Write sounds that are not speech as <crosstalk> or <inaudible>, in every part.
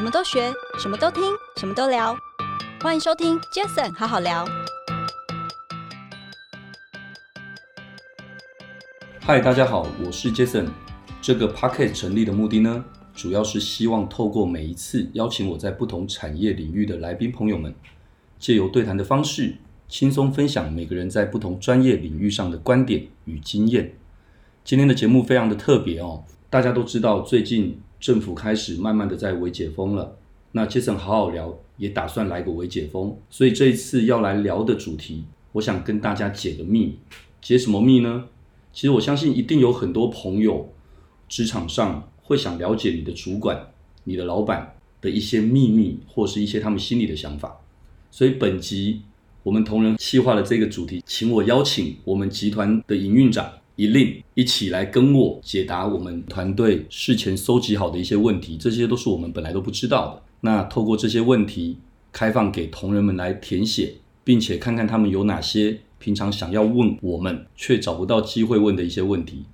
什么都学，什么都听，什么都聊。欢迎收听 Jason 好好聊。嗨，大家好，我是 Jason。这个 Podcast 成立的目的呢，主要是希望透过每一次邀请我在不同产业领域的来宾朋友们，借由对谈的方式，轻松分享每个人在不同专业领域上的观点与经验。今天的节目非常的特别哦，大家都知道最近。政府开始慢慢的在微解封了，那 Jason 好好聊也打算来个微解封，所以这一次要来聊的主题，我想跟大家解个密，解什么密呢？其实我相信一定有很多朋友，职场上会想了解你的主管、你的老板的一些秘密，或是一些他们心里的想法，所以本集我们同仁企划了这个主题，请我邀请我们集团的营运长。一令一起来跟我解答我们团队事前搜集好的一些问题，这些都是我们本来都不知道的。那透过这些问题，开放给同仁们来填写，并且看看他们有哪些平常想要问我们却找不到机会问的一些问题。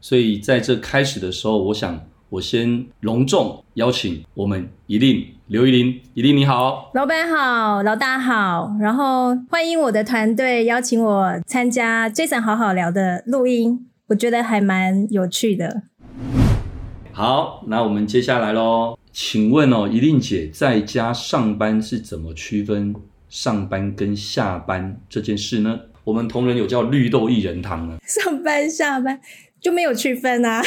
所以在这开始的时候，我想我先隆重邀请我们一令刘怡伶，一令你好，老板好，老大好，然后欢迎我的团队邀请我参加 Jason 好好聊的录音，我觉得还蛮有趣的。好，那我们接下来喽，请问哦，一令姐在家上班是怎么区分上班跟下班这件事呢？我们同仁有叫绿豆薏仁汤呢，上班下班。就没有区分啊，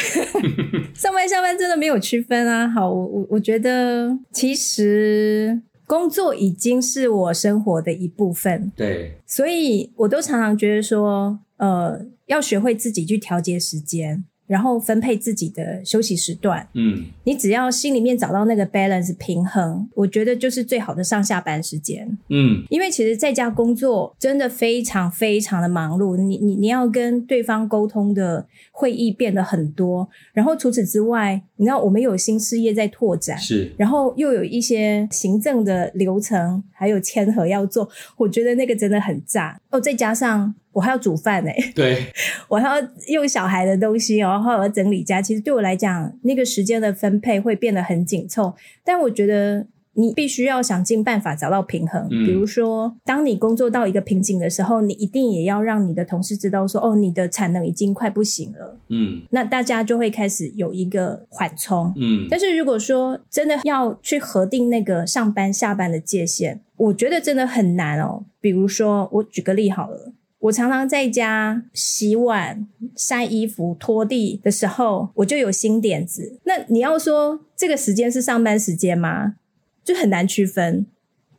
<laughs> 上班下班真的没有区分啊。好，我我我觉得其实工作已经是我生活的一部分，对，所以我都常常觉得说，呃，要学会自己去调节时间。然后分配自己的休息时段，嗯，你只要心里面找到那个 balance 平衡，我觉得就是最好的上下班时间，嗯，因为其实在家工作真的非常非常的忙碌，你你你要跟对方沟通的会议变得很多，然后除此之外，你知道我们有新事业在拓展，是，然后又有一些行政的流程还有签合要做，我觉得那个真的很炸。哦，再加上。我还要煮饭呢、欸，对，<laughs> 我还要用小孩的东西，然后我要整理家。其实对我来讲，那个时间的分配会变得很紧凑。但我觉得你必须要想尽办法找到平衡。嗯、比如说，当你工作到一个瓶颈的时候，你一定也要让你的同事知道说，哦，你的产能已经快不行了。嗯，那大家就会开始有一个缓冲。嗯，但是如果说真的要去核定那个上班下班的界限，我觉得真的很难哦。比如说，我举个例好了。我常常在家洗碗、晒衣服、拖地的时候，我就有新点子。那你要说这个时间是上班时间吗？就很难区分。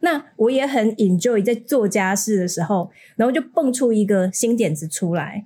那我也很 enjoy 在做家事的时候，然后就蹦出一个新点子出来。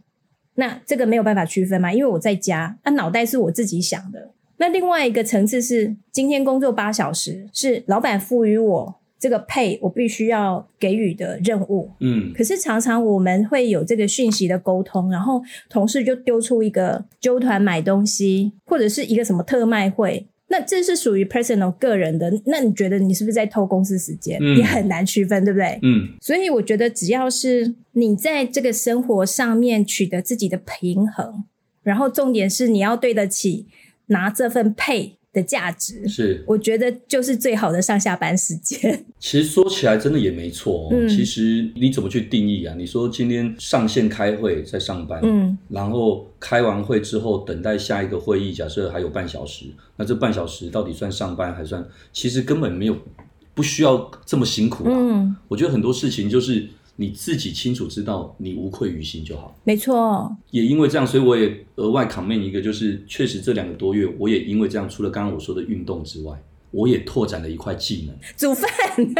那这个没有办法区分吗？因为我在家，那脑袋是我自己想的。那另外一个层次是，今天工作八小时，是老板赋予我。这个配我必须要给予的任务，嗯，可是常常我们会有这个讯息的沟通，然后同事就丢出一个揪团买东西，或者是一个什么特卖会，那这是属于 personal 个人的，那你觉得你是不是在偷公司时间？嗯，你很难区分，对不对？嗯，所以我觉得只要是你在这个生活上面取得自己的平衡，然后重点是你要对得起拿这份配的价值是，我觉得就是最好的上下班时间。其实说起来真的也没错哦。嗯，其实你怎么去定义啊？你说今天上线开会在上班，嗯，然后开完会之后等待下一个会议，假设还有半小时，那这半小时到底算上班还算？其实根本没有，不需要这么辛苦啊。嗯，我觉得很多事情就是。你自己清楚知道，你无愧于心就好。没错，也因为这样，所以我也额外 comment 一个，就是确实这两个多月，我也因为这样，除了刚刚我说的运动之外，我也拓展了一块技能，煮饭。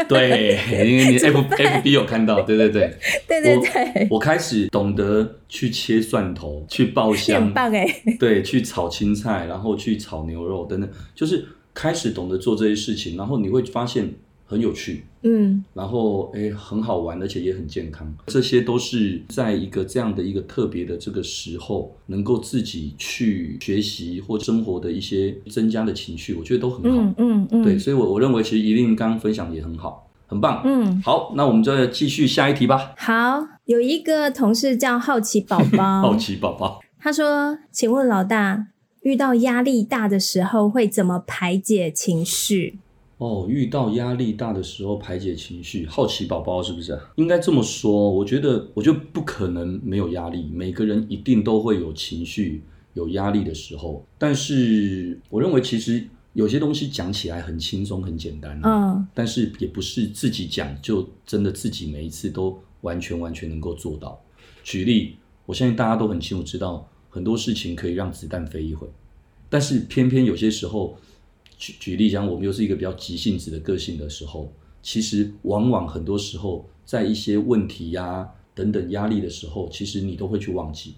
对，因为你 <laughs> F F B 有看到，对对对，<laughs> 对对对，我，我开始懂得去切蒜头，去爆 <laughs> 香，很棒哎，对，去炒青菜，然后去炒牛肉等等，就是开始懂得做这些事情，然后你会发现。很有趣，嗯，然后诶，很好玩，而且也很健康，这些都是在一个这样的一个特别的这个时候，能够自己去学习或生活的一些增加的情绪，我觉得都很好，嗯嗯，嗯。对，所以我我认为其实一令刚刚分享也很好，很棒，嗯，好，那我们就继续下一题吧。好，有一个同事叫好奇宝宝，<laughs> 好奇宝宝，他说：“请问老大，遇到压力大的时候会怎么排解情绪？”哦，遇到压力大的时候排解情绪，好奇宝宝是不是？应该这么说，我觉得，我觉得不可能没有压力，每个人一定都会有情绪、有压力的时候。但是，我认为其实有些东西讲起来很轻松、很简单，嗯，但是也不是自己讲就真的自己每一次都完全完全能够做到。举例，我相信大家都很清楚知道，很多事情可以让子弹飞一回，但是偏偏有些时候。举举例讲，我们又是一个比较急性子的个性的时候，其实往往很多时候在一些问题呀、啊、等等压力的时候，其实你都会去忘记。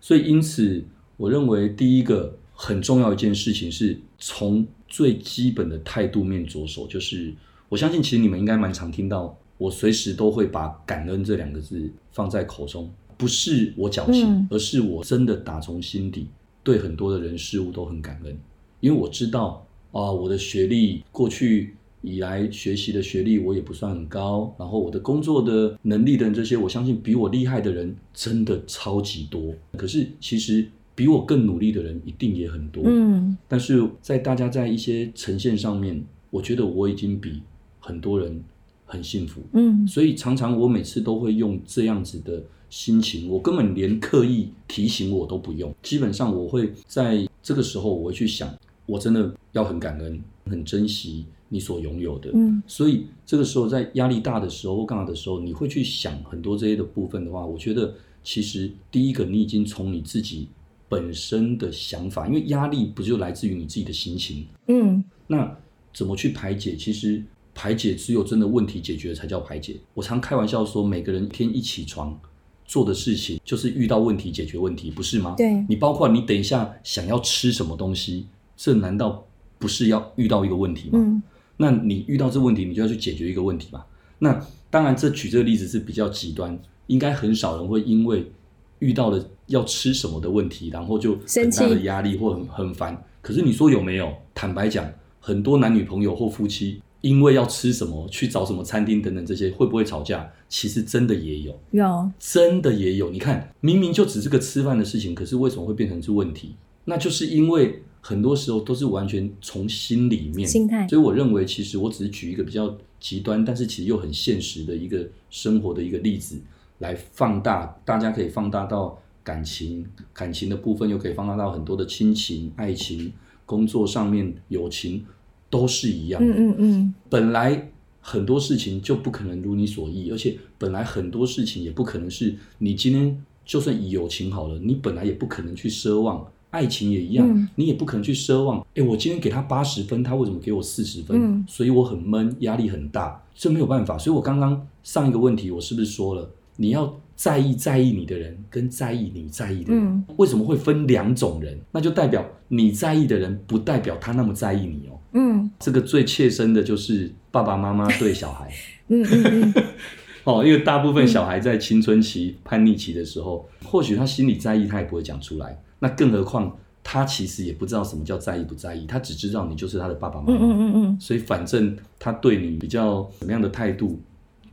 所以因此，我认为第一个很重要一件事情是从最基本的态度面着手，就是我相信其实你们应该蛮常听到，我随时都会把感恩这两个字放在口中，不是我侥幸，嗯、而是我真的打从心底对很多的人事物都很感恩，因为我知道。啊，我的学历过去以来学习的学历我也不算很高，然后我的工作的能力等这些，我相信比我厉害的人真的超级多。可是其实比我更努力的人一定也很多。嗯，但是在大家在一些呈现上面，我觉得我已经比很多人很幸福。嗯，所以常常我每次都会用这样子的心情，我根本连刻意提醒我都不用。基本上我会在这个时候，我会去想。我真的要很感恩，很珍惜你所拥有的。嗯，所以这个时候在压力大的时候或干嘛的时候，你会去想很多这些的部分的话，我觉得其实第一个你已经从你自己本身的想法，因为压力不就来自于你自己的心情。嗯，那怎么去排解？其实排解只有真的问题解决才叫排解。我常开玩笑说，每个人一天一起床做的事情就是遇到问题解决问题，不是吗？对，你包括你等一下想要吃什么东西。这难道不是要遇到一个问题吗？嗯，那你遇到这问题，你就要去解决一个问题吧。那当然，这举这个例子是比较极端，应该很少人会因为遇到了要吃什么的问题，然后就很大的压力或很很烦。可是你说有没有？坦白讲，很多男女朋友或夫妻因为要吃什么，去找什么餐厅等等这些，会不会吵架？其实真的也有，有，真的也有。你看，明明就只是个吃饭的事情，可是为什么会变成是问题？那就是因为。很多时候都是完全从心里面，心态。所以我认为，其实我只是举一个比较极端，但是其实又很现实的一个生活的一个例子来放大，大家可以放大到感情，感情的部分又可以放大到很多的亲情、爱情、工作上面、友情都是一样的。嗯嗯嗯。本来很多事情就不可能如你所意，而且本来很多事情也不可能是你今天就算以友情好了，你本来也不可能去奢望。爱情也一样，嗯、你也不可能去奢望。哎，我今天给他八十分，他为什么给我四十分？嗯、所以我很闷，压力很大，这没有办法。所以我刚刚上一个问题，我是不是说了，你要在意在意你的人，跟在意你在意的人，嗯、为什么会分两种人？那就代表你在意的人，不代表他那么在意你哦。嗯，这个最切身的就是爸爸妈妈对小孩。嗯 <laughs> 嗯嗯。<laughs> 哦，因为大部分小孩在青春期、叛逆期的时候，嗯、或许他心里在意，他也不会讲出来。那更何况他其实也不知道什么叫在意不在意，他只知道你就是他的爸爸妈妈。嗯嗯嗯，所以反正他对你比较什么样的态度，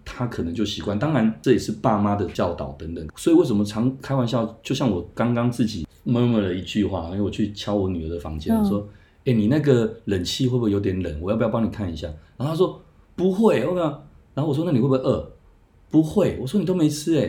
他可能就习惯。当然这也是爸妈的教导等等。所以为什么常开玩笑？就像我刚刚自己默默了一句话，因为我去敲我女儿的房间，嗯、说：“哎，你那个冷气会不会有点冷？我要不要帮你看一下？”然后他说：“不会。”我讲，然后我说：“那你会不会饿？”不会。我说：“你都没吃哎。”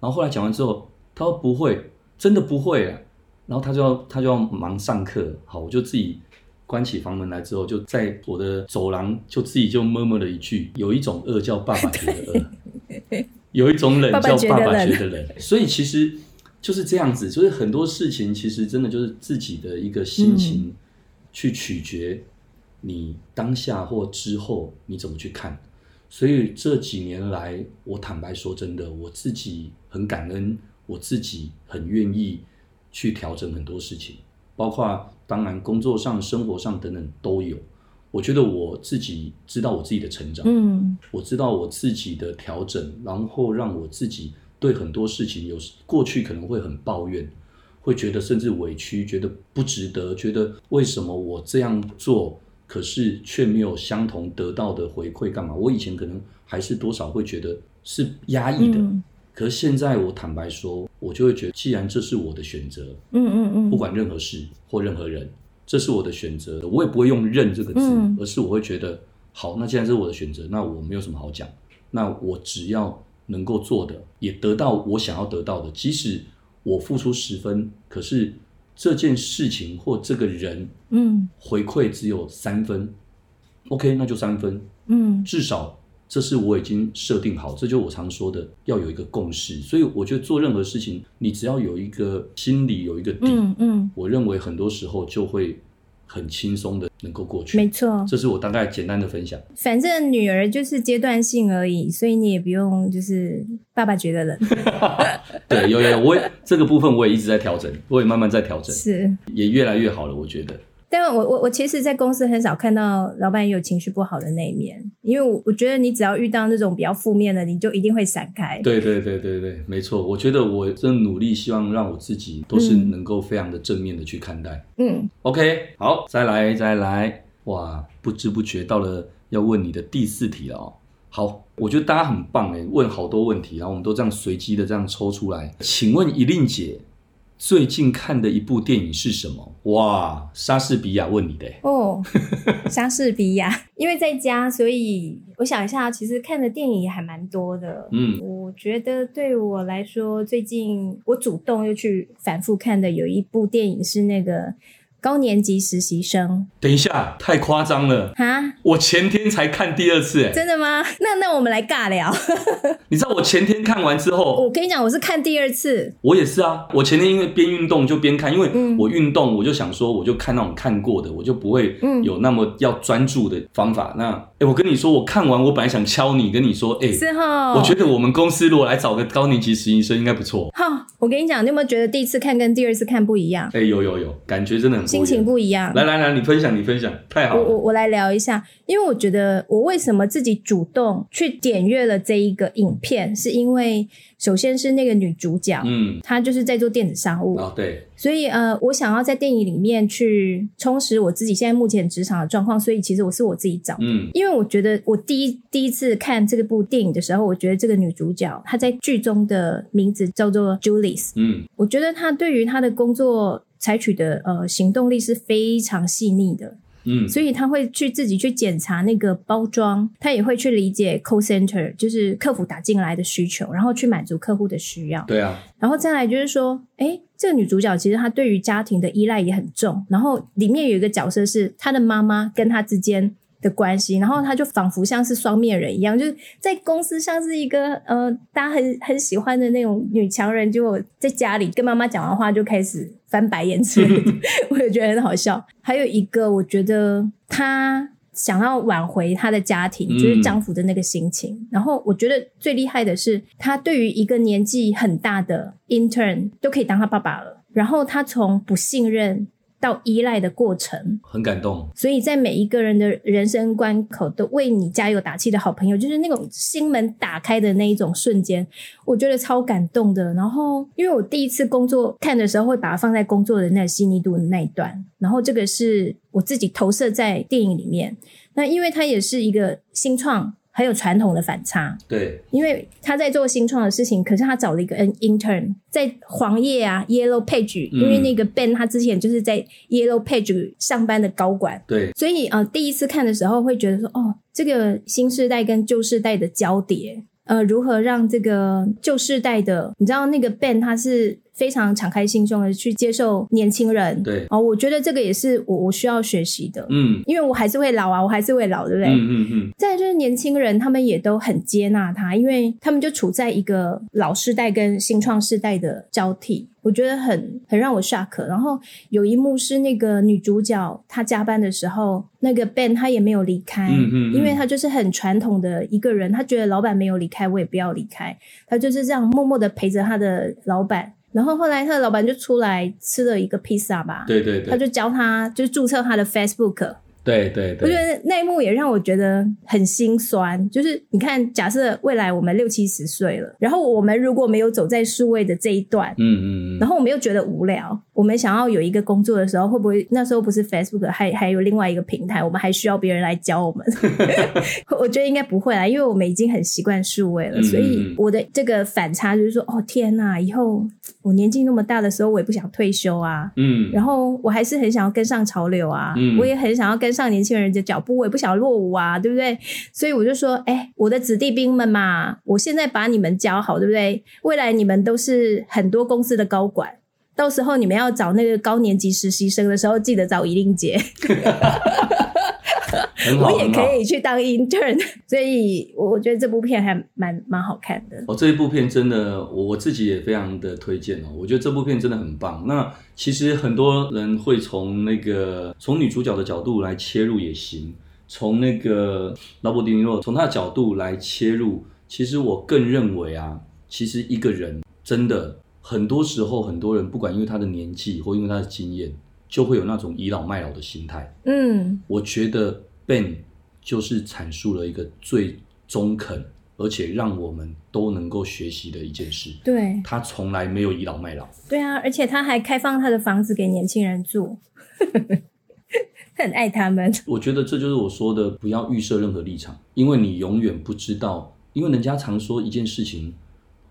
然后后来讲完之后，他说：“不会，真的不会啊。”然后他就要他就要忙上课，好，我就自己关起房门来之后，就在我的走廊就自己就默默了一句：有一种饿叫爸爸觉得饿，<laughs> 有一种冷叫爸爸觉得冷。所以其实就是这样子，就是很多事情其实真的就是自己的一个心情去取决你当下或之后你怎么去看。所以这几年来，我坦白说真的，我自己很感恩，我自己很愿意。去调整很多事情，包括当然工作上、生活上等等都有。我觉得我自己知道我自己的成长，嗯，我知道我自己的调整，然后让我自己对很多事情有过去可能会很抱怨，会觉得甚至委屈，觉得不值得，觉得为什么我这样做，可是却没有相同得到的回馈，干嘛？我以前可能还是多少会觉得是压抑的。嗯可是现在我坦白说，我就会觉得，既然这是我的选择，嗯嗯嗯，不管任何事或任何人，这是我的选择，我也不会用“认”这个字，而是我会觉得，好，那既然是我的选择，那我没有什么好讲。那我只要能够做的，也得到我想要得到的，即使我付出十分，可是这件事情或这个人，嗯，回馈只有三分，嗯，OK，那就三分，嗯，至少这是我已经设定好，这就是我常说的要有一个共识。所以我觉得做任何事情，你只要有一个心里有一个底，嗯，嗯，我认为很多时候就会。很轻松的能够过去，没错，这是我大概简单的分享。反正女儿就是阶段性而已，所以你也不用就是爸爸觉得冷。<laughs> 对，有有，我也这个部分我也一直在调整，我也慢慢在调整，是也越来越好了，我觉得。但我我我其实，在公司很少看到老板有情绪不好的那一面，因为我我觉得你只要遇到那种比较负面的，你就一定会闪开。对对对对对，没错。我觉得我真努力，希望让我自己都是能够非常的正面的去看待。嗯，OK，好，再来再来，哇，不知不觉到了要问你的第四题了哦。好，我觉得大家很棒哎，问好多问题，然后我们都这样随机的这样抽出来，请问怡令姐。最近看的一部电影是什么？哇，莎士比亚问你的哦，莎士比亚，<laughs> 因为在家，所以我想一下，其实看的电影也还蛮多的。嗯，我觉得对我来说，最近我主动又去反复看的有一部电影是那个。高年级实习生，等一下，太夸张了哈，我前天才看第二次，哎，真的吗？<laughs> 那那我们来尬聊。<laughs> 你知道我前天看完之后，我跟你讲，我是看第二次。我也是啊，我前天因为边运动就边看，因为我运动，我就想说，我就看那种看过的，我就不会有那么要专注的方法。那，哎，我跟你说，我看完，我本来想敲你，跟你说，哎，是哈，我觉得我们公司如果来找个高年级实习生，应该不错。哈，我跟你讲，你有没有觉得第一次看跟第二次看不一样？哎，有有有，感觉真的很。心情不一样。来来来，你分享，你分享，太好了。我我我来聊一下，因为我觉得我为什么自己主动去点阅了这一个影片，是因为首先是那个女主角，嗯，她就是在做电子商务啊，对。所以呃，我想要在电影里面去充实我自己现在目前职场的状况，所以其实我是我自己找的，嗯，因为我觉得我第一第一次看这个部电影的时候，我觉得这个女主角她在剧中的名字叫做 Julius，嗯，我觉得她对于她的工作。采取的呃行动力是非常细腻的，嗯，所以他会去自己去检查那个包装，他也会去理解 call center，就是客服打进来的需求，然后去满足客户的需要。对啊，然后再来就是说，哎，这个女主角其实她对于家庭的依赖也很重，然后里面有一个角色是她的妈妈跟她之间的关系，然后她就仿佛像是双面人一样，就是在公司像是一个呃大家很很喜欢的那种女强人，结果在家里跟妈妈讲完话就开始。翻白眼之类的，<laughs> 我也觉得很好笑。还有一个，我觉得他想要挽回他的家庭，就是丈夫的那个心情。嗯、然后我觉得最厉害的是，他对于一个年纪很大的 intern 都可以当他爸爸了。然后他从不信任。到依赖的过程，很感动。所以在每一个人的人生关口都为你加油打气的好朋友，就是那种心门打开的那一种瞬间，我觉得超感动的。然后，因为我第一次工作看的时候，会把它放在工作的那个细腻度的那一段。然后，这个是我自己投射在电影里面。那因为它也是一个新创。很有传统的反差，对，因为他在做新创的事情，可是他找了一个 intern 在黄页啊 Yellow Page，嗯，因为那个 Ben 他之前就是在 Yellow Page 上班的高管，对，所以呃第一次看的时候会觉得说，哦，这个新世代跟旧世代的交叠，呃，如何让这个旧世代的，你知道那个 Ben 他是。非常敞开心胸的去接受年轻人，对，哦，我觉得这个也是我我需要学习的，嗯，因为我还是会老啊，我还是会老，对不对？嗯嗯嗯。再就是年轻人，他们也都很接纳他，因为他们就处在一个老世代跟新创世代的交替，我觉得很很让我 shock。然后有一幕是那个女主角她加班的时候，那个 Ben 他也没有离开，嗯嗯，因为他就是很传统的一个人，他觉得老板没有离开，我也不要离开，他就是这样默默的陪着他的老板。然后后来他的老板就出来吃了一个披萨吧，对对对，他就教他就是注册他的 Facebook。对对对，我觉得那一幕也让我觉得很心酸。就是你看，假设未来我们六七十岁了，然后我们如果没有走在数位的这一段，嗯嗯嗯，然后我们又觉得无聊，我们想要有一个工作的时候，会不会那时候不是 Facebook，还还有另外一个平台，我们还需要别人来教我们？<laughs> 我觉得应该不会啦，因为我们已经很习惯数位了。所以我的这个反差就是说，哦天呐，以后我年纪那么大的时候，我也不想退休啊，嗯，然后我还是很想要跟上潮流啊，嗯，我也很想要跟。上年轻人的脚步，我也不想落伍啊，对不对？所以我就说，哎，我的子弟兵们嘛，我现在把你们教好，对不对？未来你们都是很多公司的高管，到时候你们要找那个高年级实习生的时候，记得找一令姐。<laughs> <laughs> 我也可以去当 intern，<laughs> 所以我觉得这部片还蛮蛮好看的。哦，这一部片真的，我我自己也非常的推荐哦。我觉得这部片真的很棒。那其实很多人会从那个从女主角的角度来切入也行，从那个劳勃·迪尼洛从他的角度来切入。其实我更认为啊，其实一个人真的很多时候，很多人不管因为他的年纪或因为他的经验，就会有那种倚老卖老的心态。嗯，我觉得。Ben 就是阐述了一个最中肯，而且让我们都能够学习的一件事。对，他从来没有倚老卖老。对啊，而且他还开放他的房子给年轻人住，<laughs> 很爱他们。我觉得这就是我说的，不要预设任何立场，因为你永远不知道。因为人家常说一件事情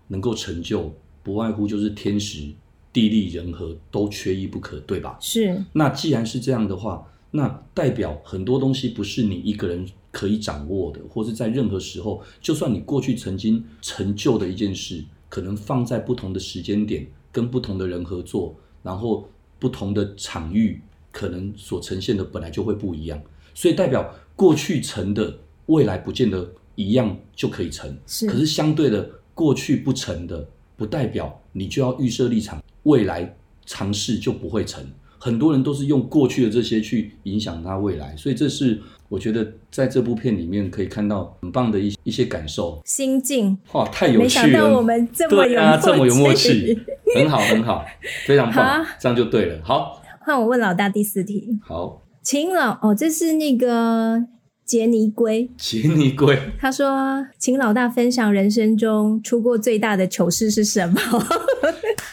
能够成就，不外乎就是天时、地利、人和都缺一不可，对吧？是。那既然是这样的话。那代表很多东西不是你一个人可以掌握的，或是在任何时候，就算你过去曾经成就的一件事，可能放在不同的时间点，跟不同的人合作，然后不同的场域，可能所呈现的本来就会不一样。所以代表过去成的，未来不见得一样就可以成。是。可是相对的，过去不成的，不代表你就要预设立场，未来尝试就不会成。很多人都是用过去的这些去影响他未来，所以这是我觉得在这部片里面可以看到很棒的一一些感受心境。哇，太有趣了！没想到我们这么有默契，啊，这么有默契，很好很好，非常棒，这样就对了。好，换我问老大第四题。好，请老哦，这是那个杰尼龟。杰尼龟，他说，请老大分享人生中出过最大的糗事是什么？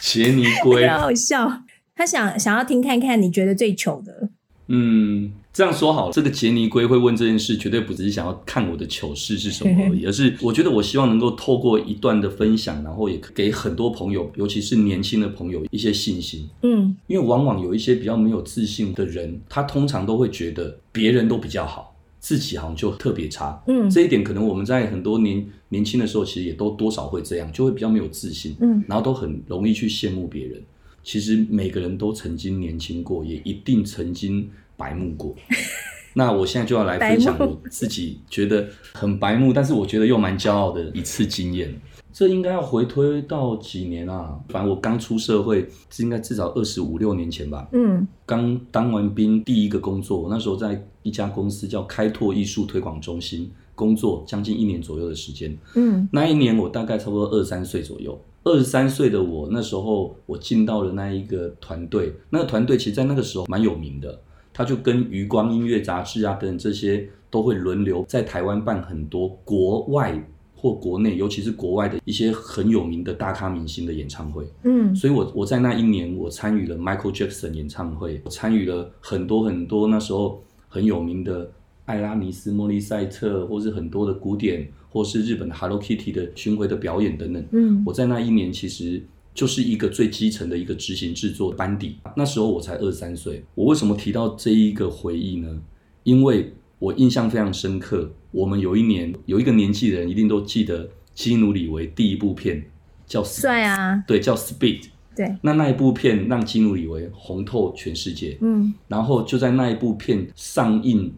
杰尼龟，<laughs> 好好笑。他想想要听看看你觉得最糗的，嗯，这样说好了，这个杰尼龟会问这件事，绝对不只是想要看我的糗事是什么而已，<laughs> 而是我觉得我希望能够透过一段的分享，然后也给很多朋友，尤其是年轻的朋友一些信心。嗯，因为往往有一些比较没有自信的人，他通常都会觉得别人都比较好，自己好像就特别差。嗯，这一点可能我们在很多年年轻的时候，其实也都多少会这样，就会比较没有自信。嗯，然后都很容易去羡慕别人。其实每个人都曾经年轻过，也一定曾经白目过。<laughs> 那我现在就要来分享我自己觉得很白目，但是我觉得又蛮骄傲的一次经验。这应该要回推到几年啊？反正我刚出社会，这应该至少二十五六年前吧。嗯，刚当完兵，第一个工作，那时候在一家公司叫开拓艺术推广中心工作，将近一年左右的时间。嗯，那一年我大概差不多二十三岁左右。二十三岁的我，那时候我进到了那一个团队，那个团队其实，在那个时候蛮有名的，他就跟余光音乐杂志啊，等这些都会轮流在台湾办很多国外或国内，尤其是国外的一些很有名的大咖明星的演唱会。嗯，所以我我在那一年，我参与了 Michael Jackson 演唱会，我参与了很多很多那时候很有名的艾拉尼斯、莫里塞特，或是很多的古典。或是日本的 Hello Kitty 的巡回的表演等等，嗯，我在那一年其实就是一个最基层的一个执行制作班底。那时候我才二十三岁。我为什么提到这一个回忆呢？因为我印象非常深刻。我们有一年有一个年纪的人一定都记得基努里维第一部片叫帅啊，对，叫 Speed，对。那那一部片让基努里维红透全世界，嗯。然后就在那一部片上映。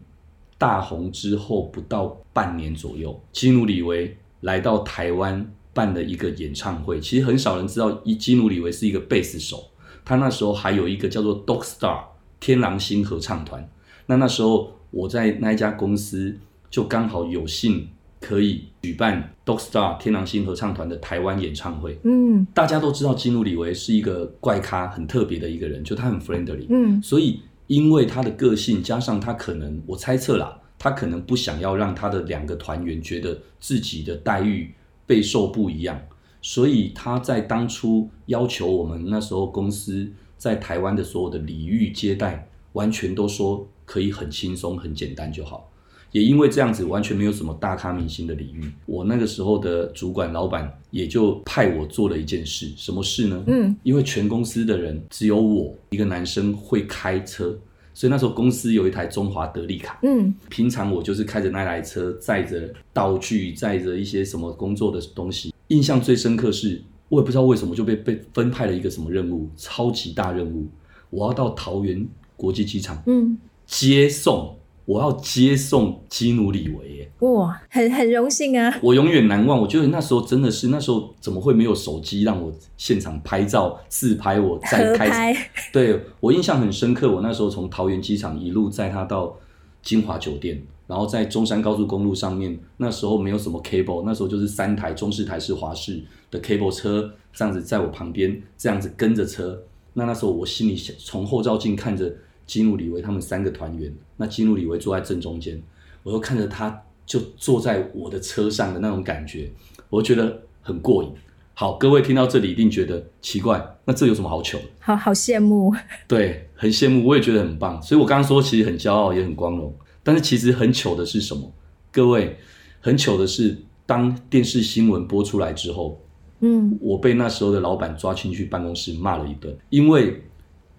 大红之后不到半年左右，基努里维来到台湾办了一个演唱会。其实很少人知道，一基努里维是一个贝斯手。他那时候还有一个叫做 Dog Star 天狼星合唱团。那那时候我在那一家公司，就刚好有幸可以举办 Dog Star 天狼星合唱团的台湾演唱会。嗯，大家都知道基努里维是一个怪咖，很特别的一个人，就他很 friendly。嗯，所以。因为他的个性，加上他可能，我猜测啦，他可能不想要让他的两个团员觉得自己的待遇备受不一样，所以他在当初要求我们那时候公司在台湾的所有的礼遇接待，完全都说可以很轻松、很简单就好。也因为这样子，完全没有什么大咖明星的礼遇。我那个时候的主管老板也就派我做了一件事，什么事呢？嗯，因为全公司的人只有我一个男生会开车，所以那时候公司有一台中华德利卡，嗯，平常我就是开着那台车，载着道具，载着一些什么工作的东西。印象最深刻是，我也不知道为什么就被被分派了一个什么任务，超级大任务，我要到桃园国际机场，嗯，接送。我要接送基努里维耶，哇，很很荣幸啊！我永远难忘。我觉得那时候真的是，那时候怎么会没有手机让我现场拍照自拍？我再开，拍 <laughs> 对，我印象很深刻。我那时候从桃园机场一路载他到金华酒店，然后在中山高速公路上面，那时候没有什么 cable，那时候就是三台中式、台式、华式的 cable 车这样子在我旁边，这样子跟着车。那那时候我心里想，从后照镜看着。基努李维他们三个团员，那基努李维坐在正中间，我又看着他就坐在我的车上的那种感觉，我觉得很过瘾。好，各位听到这里一定觉得奇怪，那这有什么好糗？好好羡慕，<laughs> 对，很羡慕，我也觉得很棒。所以我刚刚说其实很骄傲，也很光荣。但是其实很糗的是什么？各位，很糗的是当电视新闻播出来之后，嗯，我被那时候的老板抓进去办公室骂了一顿，因为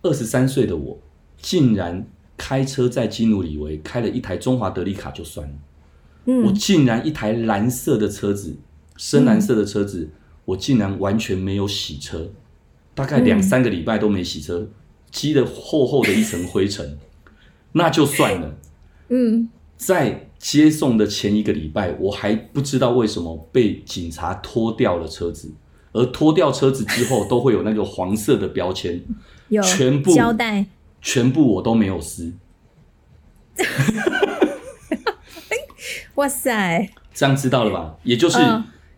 二十三岁的我。竟然开车在基努里维开了一台中华德利卡就算了，嗯，我竟然一台蓝色的车子，深蓝色的车子，嗯，我竟然完全没有洗车，大概两三个礼拜都没洗车，积了厚厚的一层灰尘，<laughs> 那就算了，嗯，在接送的前一个礼拜，我还不知道为什么被警察拖掉了车子，而拖掉车子之后 <laughs> 都会有那个黄色的标签，有全部胶带。全部我都没有撕，哇塞！这样知道了吧？也就是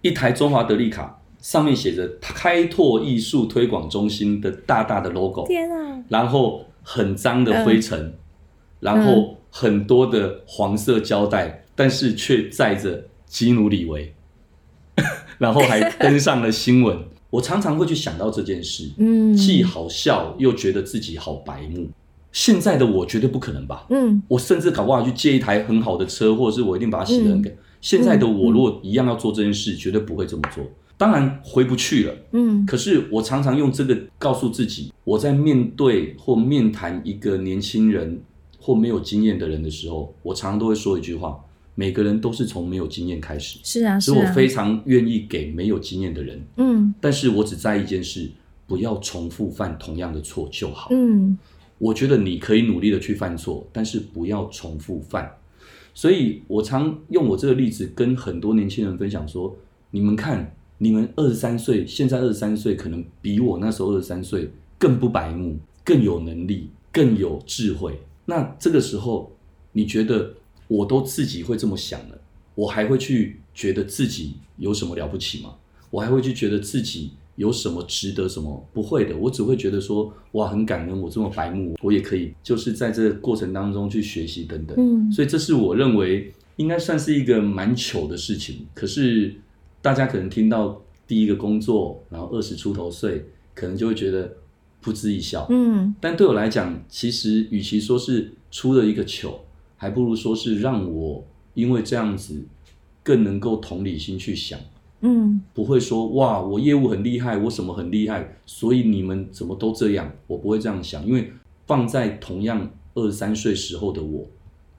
一台中华德利卡，上面写着“开拓艺术推广中心”的大大的 logo。天啊！然后很脏的灰尘，嗯、然后很多的黄色胶带，但是却载着基努里维，<laughs> 然后还登上了新闻。我常常会去想到这件事，嗯，既好笑又觉得自己好白目。现在的我绝对不可能吧，嗯，我甚至搞不好去借一台很好的车，或者是我一定把它洗得很干。现在的我如果一样要做这件事，绝对不会这么做。当然回不去了，嗯，可是我常常用这个告诉自己，我在面对或面谈一个年轻人或没有经验的人的时候，我常常都会说一句话。每个人都是从没有经验开始，是啊，所以我非常愿意给没有经验的人，嗯，但是我只在意一件事，不要重复犯同样的错就好，嗯，我觉得你可以努力的去犯错，但是不要重复犯。所以我常用我这个例子跟很多年轻人分享说，你们看，你们二十三岁，现在二十三岁，可能比我那时候二十三岁更不白目，更有能力，更有智慧。那这个时候，你觉得？我都自己会这么想了，我还会去觉得自己有什么了不起吗？我还会去觉得自己有什么值得什么？不会的，我只会觉得说，哇，很感恩我这么白目，我也可以就是在这个过程当中去学习等等。嗯，所以这是我认为应该算是一个蛮糗的事情。可是大家可能听到第一个工作，然后二十出头岁，可能就会觉得噗嗤一笑。嗯，但对我来讲，其实与其说是出了一个糗。还不如说是让我因为这样子更能够同理心去想，嗯，不会说哇，我业务很厉害，我什么很厉害，所以你们怎么都这样，我不会这样想，因为放在同样二十三岁时候的我，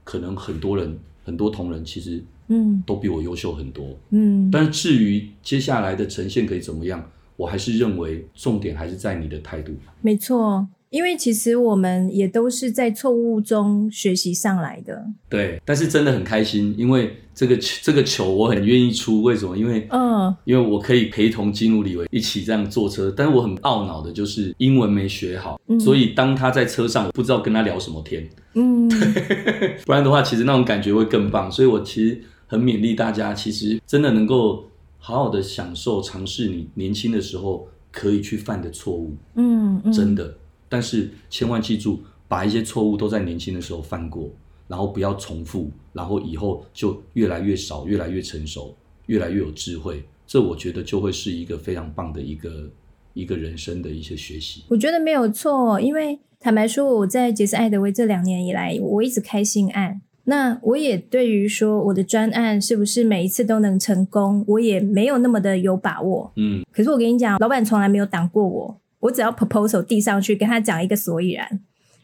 可能很多人很多同仁其实嗯。都比我优秀很多，嗯，但是至于接下来的呈现可以怎么样，我还是认为重点还是在你的态度，没错。因为其实我们也都是在错误中学习上来的。对，但是真的很开心，因为这个这个球我很愿意出。为什么？因为嗯，因为我可以陪同金努李维一起这样坐车，但是我很懊恼的就是英文没学好，嗯、所以当他在车上，我不知道跟他聊什么天。嗯，<laughs> 不然的话，其实那种感觉会更棒。所以我其实很勉励大家，其实真的能够好好的享受尝试你年轻的时候可以去犯的错误。嗯，嗯真的。但是千万记住，把一些错误都在年轻的时候犯过，然后不要重复，然后以后就越来越少，越来越成熟，越来越有智慧。这我觉得就会是一个非常棒的一个一个人生的一些学习。我觉得没有错，因为坦白说，我在杰斯艾德威这两年以来，我一直开新案。那我也对于说我的专案是不是每一次都能成功，我也没有那么的有把握。嗯，可是我跟你讲，老板从来没有挡过我。我只要 proposal 递上去，跟他讲一个所以然，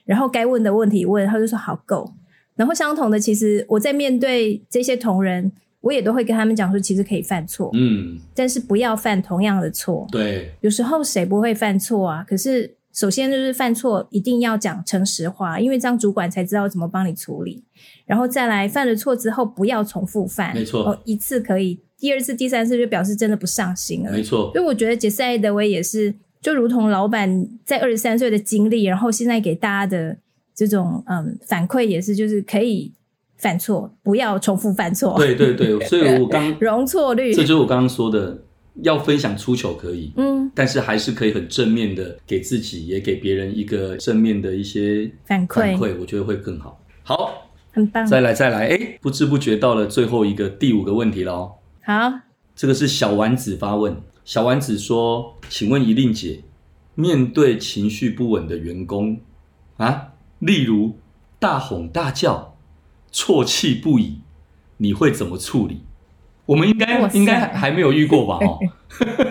然后该问的问题问，他就说好够。然后相同的，其实我在面对这些同仁，我也都会跟他们讲说，其实可以犯错，嗯，但是不要犯同样的错。对，有时候谁不会犯错啊？可是首先就是犯错一定要讲诚实话，因为这样主管才知道怎么帮你处理。然后再来犯了错之后，不要重复犯，没错，哦，一次可以，第二次、第三次就表示真的不上心了，没错。所以我觉得杰赛德威也是，就如同老板在二十三岁的经历，然后现在给大家的这种嗯反馈也是，就是可以。犯错，不要重复犯错。对对对，<laughs> 所以我刚容错率，这就是我刚刚说的，要分享出糗可以，嗯，但是还是可以很正面的给自己，也给别人一个正面的一些反馈，反馈，我觉得会更好。好，很棒。再来再来，哎，不知不觉到了最后一个第五个问题了哦。好，这个是小丸子发问，小丸子说：“请问怡令姐，面对情绪不稳的员工啊，例如大吼大叫。”啜泣不已，你会怎么处理？我们应该应该还没有遇过吧？哦，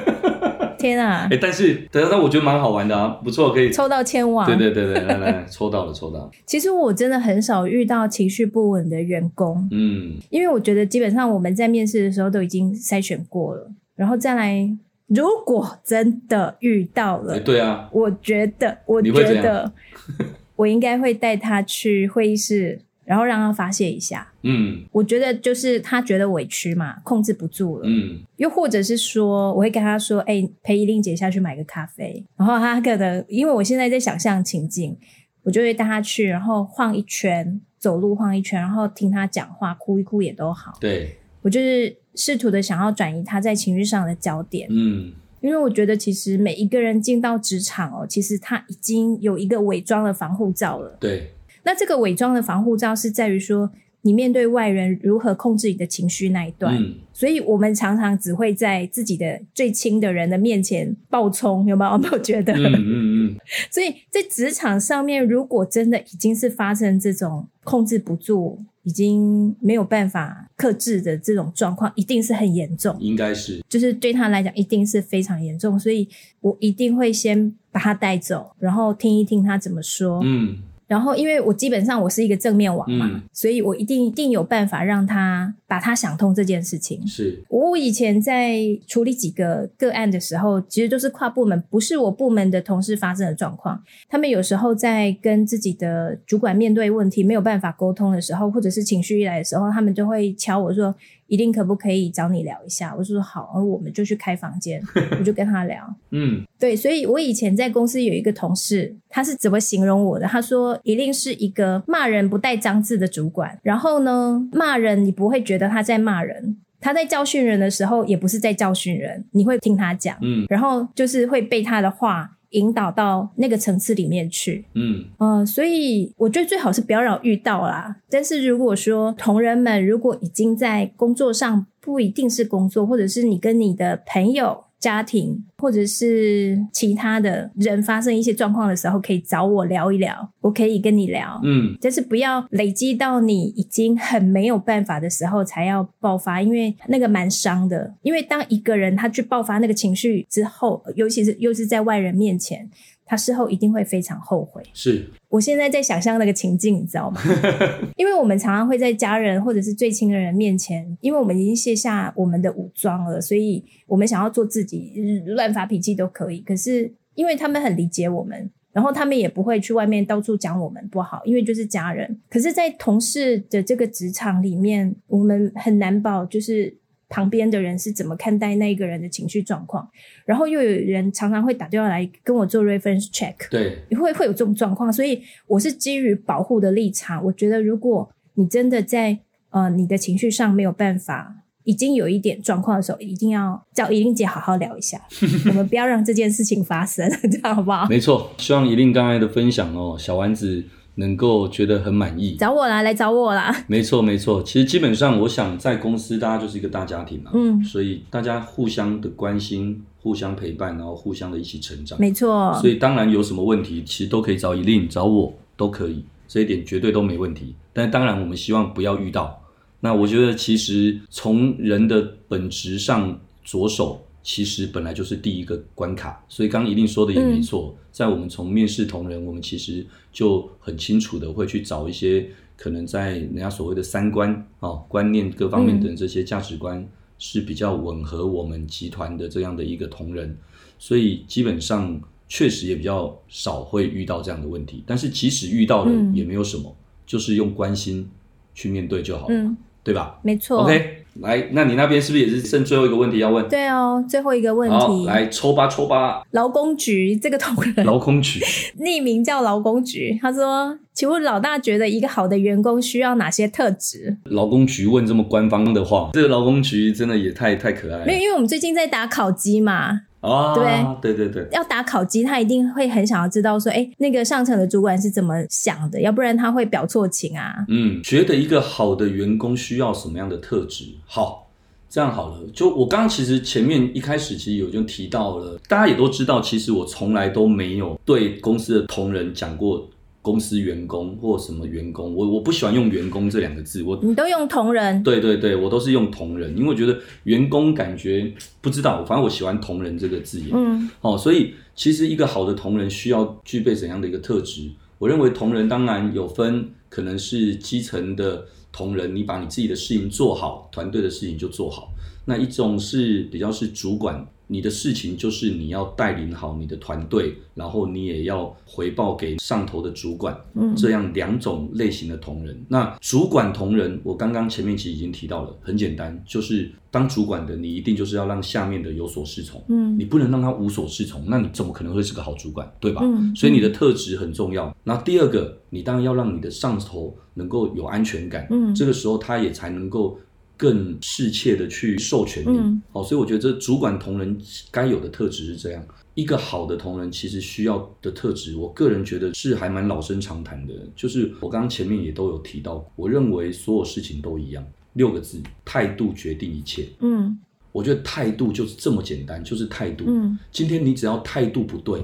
<laughs> 天啊！哎，<laughs> 但是等下，但我觉得蛮好玩的啊，不错，可以抽到千万。对对对对，来来，抽到了，抽到了。<laughs> 其实我真的很少遇到情绪不稳的员工，嗯，因为我觉得基本上我们在面试的时候都已经筛选过了，然后再来，如果真的遇到了，对啊，我觉得，我觉得，<laughs> 我应该会带他去会议室。然后让他发泄一下，嗯，我觉得就是他觉得委屈嘛，控制不住了，嗯，又或者是说，我会跟他说，哎，陪一令姐下去买个咖啡，然后他可能因为我现在在想象情境，我就会带他去，然后晃一圈，走路晃一圈，然后听他讲话，哭一哭也都好，对，我就是试图的想要转移他在情绪上的焦点，嗯，因为我觉得其实每一个人进到职场哦，其实他已经有一个伪装的防护罩了，对。那这个伪装的防护罩是在于说，你面对外人如何控制你的情绪那一段。嗯，所以我们常常只会在自己的最亲的人的面前爆冲，有没有？有没有觉得？嗯嗯嗯。所以在职场上面，如果真的已经是发生这种控制不住、已经没有办法克制的这种状况，一定是很严重。应该是，就是对他来讲，一定是非常严重。所以我一定会先把他带走，然后听一听他怎么说。嗯。然后，因为我基本上我是一个正面王嘛，嗯、所以我一定一定有办法让他把他想通这件事情。是我以前在处理几个个案的时候，其实都是跨部门，不是我部门的同事发生的状况。他们有时候在跟自己的主管面对问题没有办法沟通的时候，或者是情绪一来的时候，他们就会敲我说。怡玲可不可以找你聊一下？我说好，然后我们就去开房间，<laughs> 我就跟他聊。嗯，对，所以我以前在公司有一个同事，他是怎么形容我的？他说一定是一个骂人不带脏字的主管，然后呢，骂人你不会觉得他在骂人，他在教训人的时候也不是在教训人，你会听他讲，嗯，然后就是会被他的话。引导到那个层次里面去，嗯，呃，所以我觉得最好是不要让我遇到啦。但是如果说同仁们如果已经在工作上，不一定是工作，或者是你跟你的朋友。家庭或者是其他的人发生一些状况的时候，可以找我聊一聊，我可以跟你聊，嗯，但是不要累积到你已经很没有办法的时候才要爆发，因为那个蛮伤的。因为当一个人他去爆发那个情绪之后，尤其是又是在外人面前。他事后一定会非常后悔。是，我现在在想象那个情境，你知道吗？<laughs> 因为我们常常会在家人或者是最亲的人面前，因为我们已经卸下我们的武装了，所以我们想要做自己，乱发脾气都可以。可是因为他们很理解我们，然后他们也不会去外面到处讲我们不好，因为就是家人。可是，在同事的这个职场里面，我们很难保就是。旁边的人是怎么看待那一个人的情绪状况？然后又有人常常会打电话来跟我做 reference check，对，会会有这种状况，所以我是基于保护的立场，我觉得如果你真的在呃你的情绪上没有办法，已经有一点状况的时候，一定要叫怡玲姐好好聊一下，<laughs> 我们不要让这件事情发生，<laughs> 这样好不好？没错，希望怡玲刚才的分享哦，小丸子。能够觉得很满意，找我啦，来找我啦。没错，没错。其实基本上，我想在公司，大家就是一个大家庭嘛。嗯，所以大家互相的关心，互相陪伴，然后互相的一起成长。没错。所以当然有什么问题，其实都可以找怡玲，找我都可以，这一点绝对都没问题。但当然，我们希望不要遇到。那我觉得，其实从人的本质上着手。其实本来就是第一个关卡。所以刚刚一定说的也没错，嗯、在我们从面试同仁，我们其实就很清楚的会去找一些可能在人家所谓的三观啊、哦、观念各方面的这些价值观是比较吻合我们集团的这样的一个同仁，所以基本上确实也比较少会遇到这样的问题。但是即使遇到了也没有什么，嗯、就是用关心去面对就好了。嗯对吧？没错。OK，来，那你那边是不是也是剩最后一个问题要问？对哦，最后一个问题。好，来抽吧，抽吧。劳工局这个同仁，<laughs> 劳工局匿名叫劳工局。他说：“请问老大觉得一个好的员工需要哪些特质？”劳工局问这么官方的话，这个劳工局真的也太太可爱了。没有，因为我们最近在打考绩嘛。啊，对对对对，要打考绩，他一定会很想要知道说，哎，那个上层的主管是怎么想的，要不然他会表错情啊。嗯，觉得一个好的员工需要什么样的特质？好，这样好了，就我刚刚其实前面一开始其实有就提到了，大家也都知道，其实我从来都没有对公司的同仁讲过。公司员工或什么员工，我我不喜欢用员工这两个字，我你都用同仁，对对对，我都是用同仁，因为我觉得员工感觉不知道，反正我喜欢同仁这个字眼，嗯，哦，所以其实一个好的同仁需要具备怎样的一个特质？我认为同仁当然有分，可能是基层的同仁，你把你自己的事情做好，团队的事情就做好；那一种是比较是主管。你的事情就是你要带领好你的团队，然后你也要回报给上头的主管，嗯，这样两种类型的同仁。那主管同仁，我刚刚前面其实已经提到了，很简单，就是当主管的你一定就是要让下面的有所适从，嗯，你不能让他无所适从，那你怎么可能会是个好主管，对吧？嗯，所以你的特质很重要。那第二个，你当然要让你的上头能够有安全感，嗯，这个时候他也才能够。更适切的去授权你，嗯、好，所以我觉得这主管同仁该有的特质是这样。一个好的同仁其实需要的特质，我个人觉得是还蛮老生常谈的，就是我刚刚前面也都有提到，我认为所有事情都一样，六个字：态度决定一切。嗯，我觉得态度就是这么简单，就是态度。嗯，今天你只要态度不对，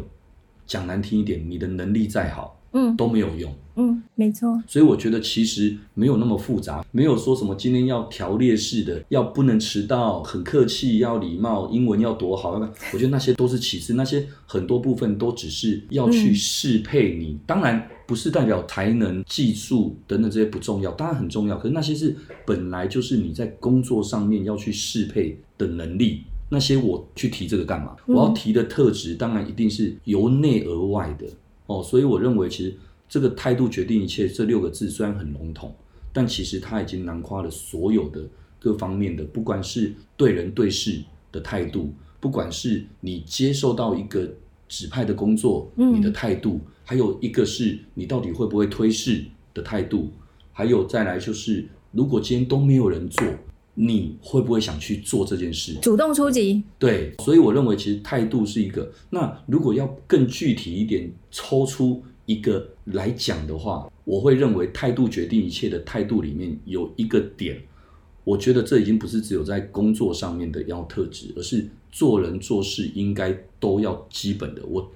讲难听一点，你的能力再好。嗯，都没有用。嗯，没错。所以我觉得其实没有那么复杂，没有说什么今天要条列式的，要不能迟到，很客气，要礼貌，英文要多好。我觉得那些都是其次，那些很多部分都只是要去适配你。嗯、当然不是代表才能、技术等等这些不重要，当然很重要。可是那些是本来就是你在工作上面要去适配的能力。那些我去提这个干嘛？我要提的特质，当然一定是由内而外的。哦，所以我认为，其实这个态度决定一切这六个字虽然很笼统，但其实它已经囊括了所有的各方面的，不管是对人对事的态度，不管是你接受到一个指派的工作，你的态度，嗯、还有一个是你到底会不会推事的态度，还有再来就是，如果今天都没有人做。你会不会想去做这件事？主动出击。对，所以我认为其实态度是一个。那如果要更具体一点，抽出一个来讲的话，我会认为态度决定一切的态度里面有一个点，我觉得这已经不是只有在工作上面的要特质，而是做人做事应该都要基本的。我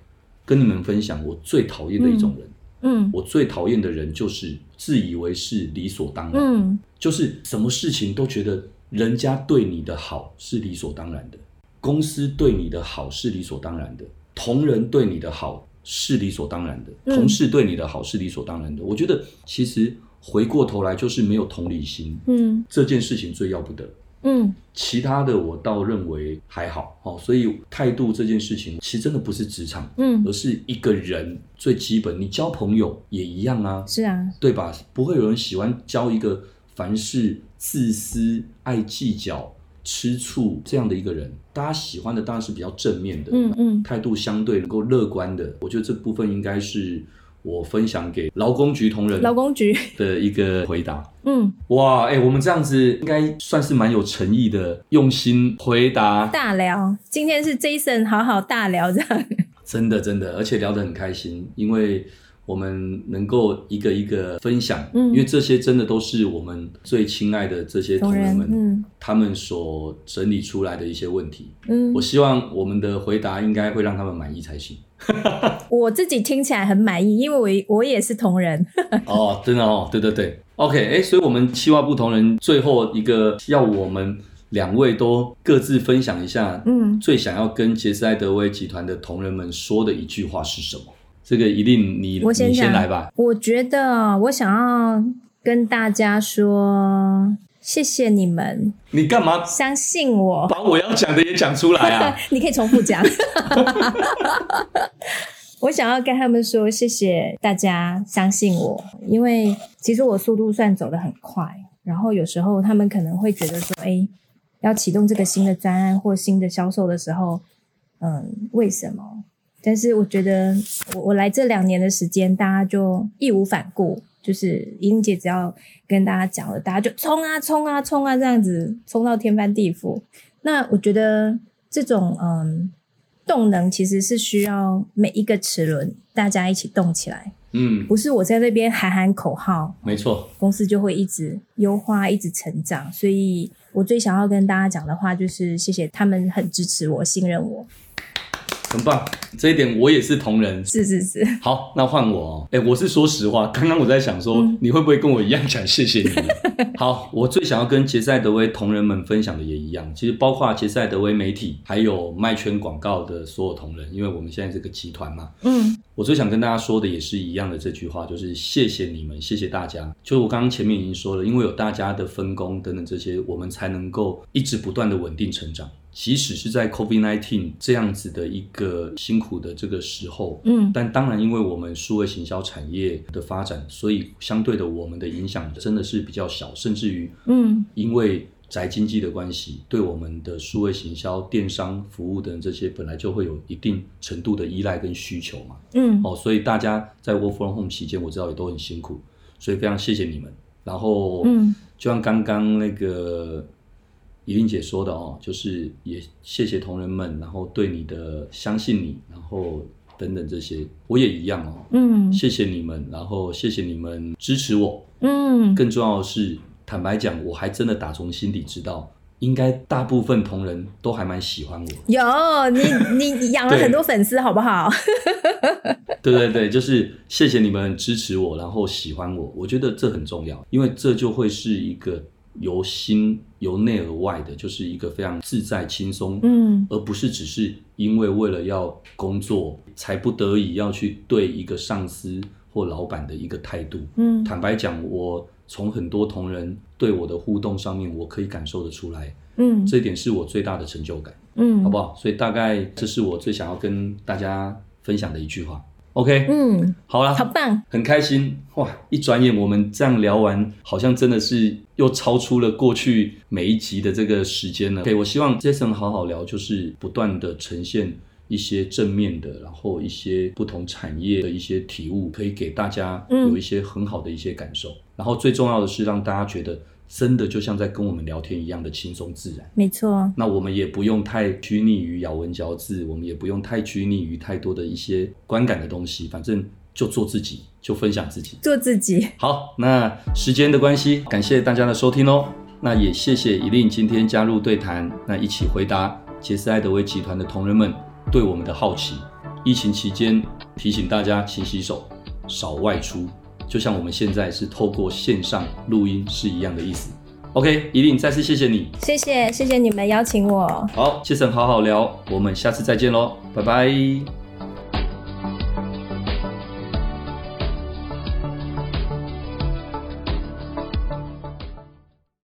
跟你们分享，我最讨厌的一种人。嗯嗯，我最讨厌的人就是自以为是理所当然，嗯，就是什么事情都觉得人家对你的好是理所当然的，公司对你的好是理所当然的，同仁对你的好是理所当然的，嗯，同事对你的好是理所当然的。我觉得其实回过头来就是没有同理心，嗯，这件事情最要不得。嗯，其他的我倒认为还好哦，所以态度这件事情其实真的不是职场，嗯，而是一个人最基本。你交朋友也一样啊，是啊，对吧？不会有人喜欢交一个凡事自私、爱计较、吃醋这样的一个人。大家喜欢的当然是比较正面的，嗯嗯，态度相对能够乐观的。我觉得这部分应该是。我分享给劳工局同仁，劳工局的一个回答。嗯，哇，哎、欸，我们这样子应该算是蛮有诚意的，用心回答。大聊，今天是 Jason 好好大聊这样。真的，真的，而且聊得很开心，因为。我们能够一个一个分享，嗯，因为这些真的都是我们最亲爱的这些同仁们，嗯，他们所整理出来的一些问题，嗯，我希望我们的回答应该会让他们满意才行。<laughs> 我自己听起来很满意，因为我我也是同仁。<laughs> 哦，真的哦，对对对，OK，哎，所以我们企划部同仁最后一个要我们两位都各自分享一下，嗯，最想要跟杰斯艾德威集团的同仁们说的一句话是什么？这个一定你我先你先来吧。我觉得我想要跟大家说，谢谢你们。你干嘛相信我？把我要讲的也讲出来啊！<laughs> 你可以重复讲。<laughs> 我想要跟他们说，谢谢大家相信我，因为其实我速度算走得很快。然后有时候他们可能会觉得说，哎，要启动这个新的专案或新的销售的时候，嗯，为什么？但是我觉得我我来这两年的时间，大家就义无反顾，就是英姐只要跟大家讲了，大家就冲啊冲啊冲啊这样子，冲到天翻地覆。那我觉得这种嗯。动能其实是需要每一个齿轮大家一起动起来，嗯，不是我在那边喊喊口号，没错，公司就会一直优化、一直成长。所以我最想要跟大家讲的话就是，谢谢他们很支持我、信任我。很棒，这一点我也是同仁。是是是。好，那换我哦。哎，我是说实话，刚刚我在想说，嗯、你会不会跟我一样讲谢谢你？<laughs> 好，我最想要跟杰赛德威同仁们分享的也一样，其实包括杰赛德威媒体，还有麦圈广告的所有同仁，因为我们现在这个集团嘛，嗯，我最想跟大家说的也是一样的这句话，就是谢谢你们，谢谢大家。就我刚刚前面已经说了，因为有大家的分工等等这些，我们才能够一直不断的稳定成长。即使是在 COVID-19 这样子的一个辛苦的这个时候，嗯，但当然，因为我们数位行销产业的发展，所以相对的，我们的影响真的是比较小，甚至于，嗯，因为宅经济的关系，对我们的数位行销、电商服务等这些本来就会有一定程度的依赖跟需求嘛，嗯，哦，所以大家在 Work from Home 期间，我知道也都很辛苦，所以非常谢谢你们。然后，嗯，就像刚刚那个。怡玲姐说的哦，就是也谢谢同仁们，然后对你的相信你，然后等等这些，我也一样哦。嗯，谢谢你们，然后谢谢你们支持我。嗯，更重要的是，坦白讲，我还真的打从心底知道，应该大部分同仁都还蛮喜欢我。有你，你你养了很多粉丝，好不好？<laughs> 对对对，就是谢谢你们支持我，然后喜欢我，我觉得这很重要，因为这就会是一个。由心由内而外的，就是一个非常自在轻松，嗯，而不是只是因为为了要工作才不得已要去对一个上司或老板的一个态度，嗯，坦白讲，我从很多同仁对我的互动上面，我可以感受得出来，嗯，这一点是我最大的成就感，嗯，好不好？所以大概这是我最想要跟大家分享的一句话。OK，嗯，好啦，好棒，很开心哇！一转眼我们这样聊完，好像真的是又超出了过去每一集的这个时间了。OK，我希望 Jason 好好聊，就是不断的呈现一些正面的，然后一些不同产业的一些体悟，可以给大家有一些很好的一些感受。嗯，然后最重要的是让大家觉得。真的就像在跟我们聊天一样的轻松自然，没错。那我们也不用太拘泥于咬文嚼字，我们也不用太拘泥于太多的一些观感的东西，反正就做自己，就分享自己，做自己。好，那时间的关系，感谢大家的收听哦。那也谢谢一令今天加入对谈，那一起回答杰斯艾德威集团的同仁们对我们的好奇。疫情期间提醒大家勤洗手，少外出。就像我们现在是透过线上录音是一样的意思。OK，一定再次谢谢你，谢谢谢谢你们邀请我。好，杰森好好聊，我们下次再见喽，拜拜。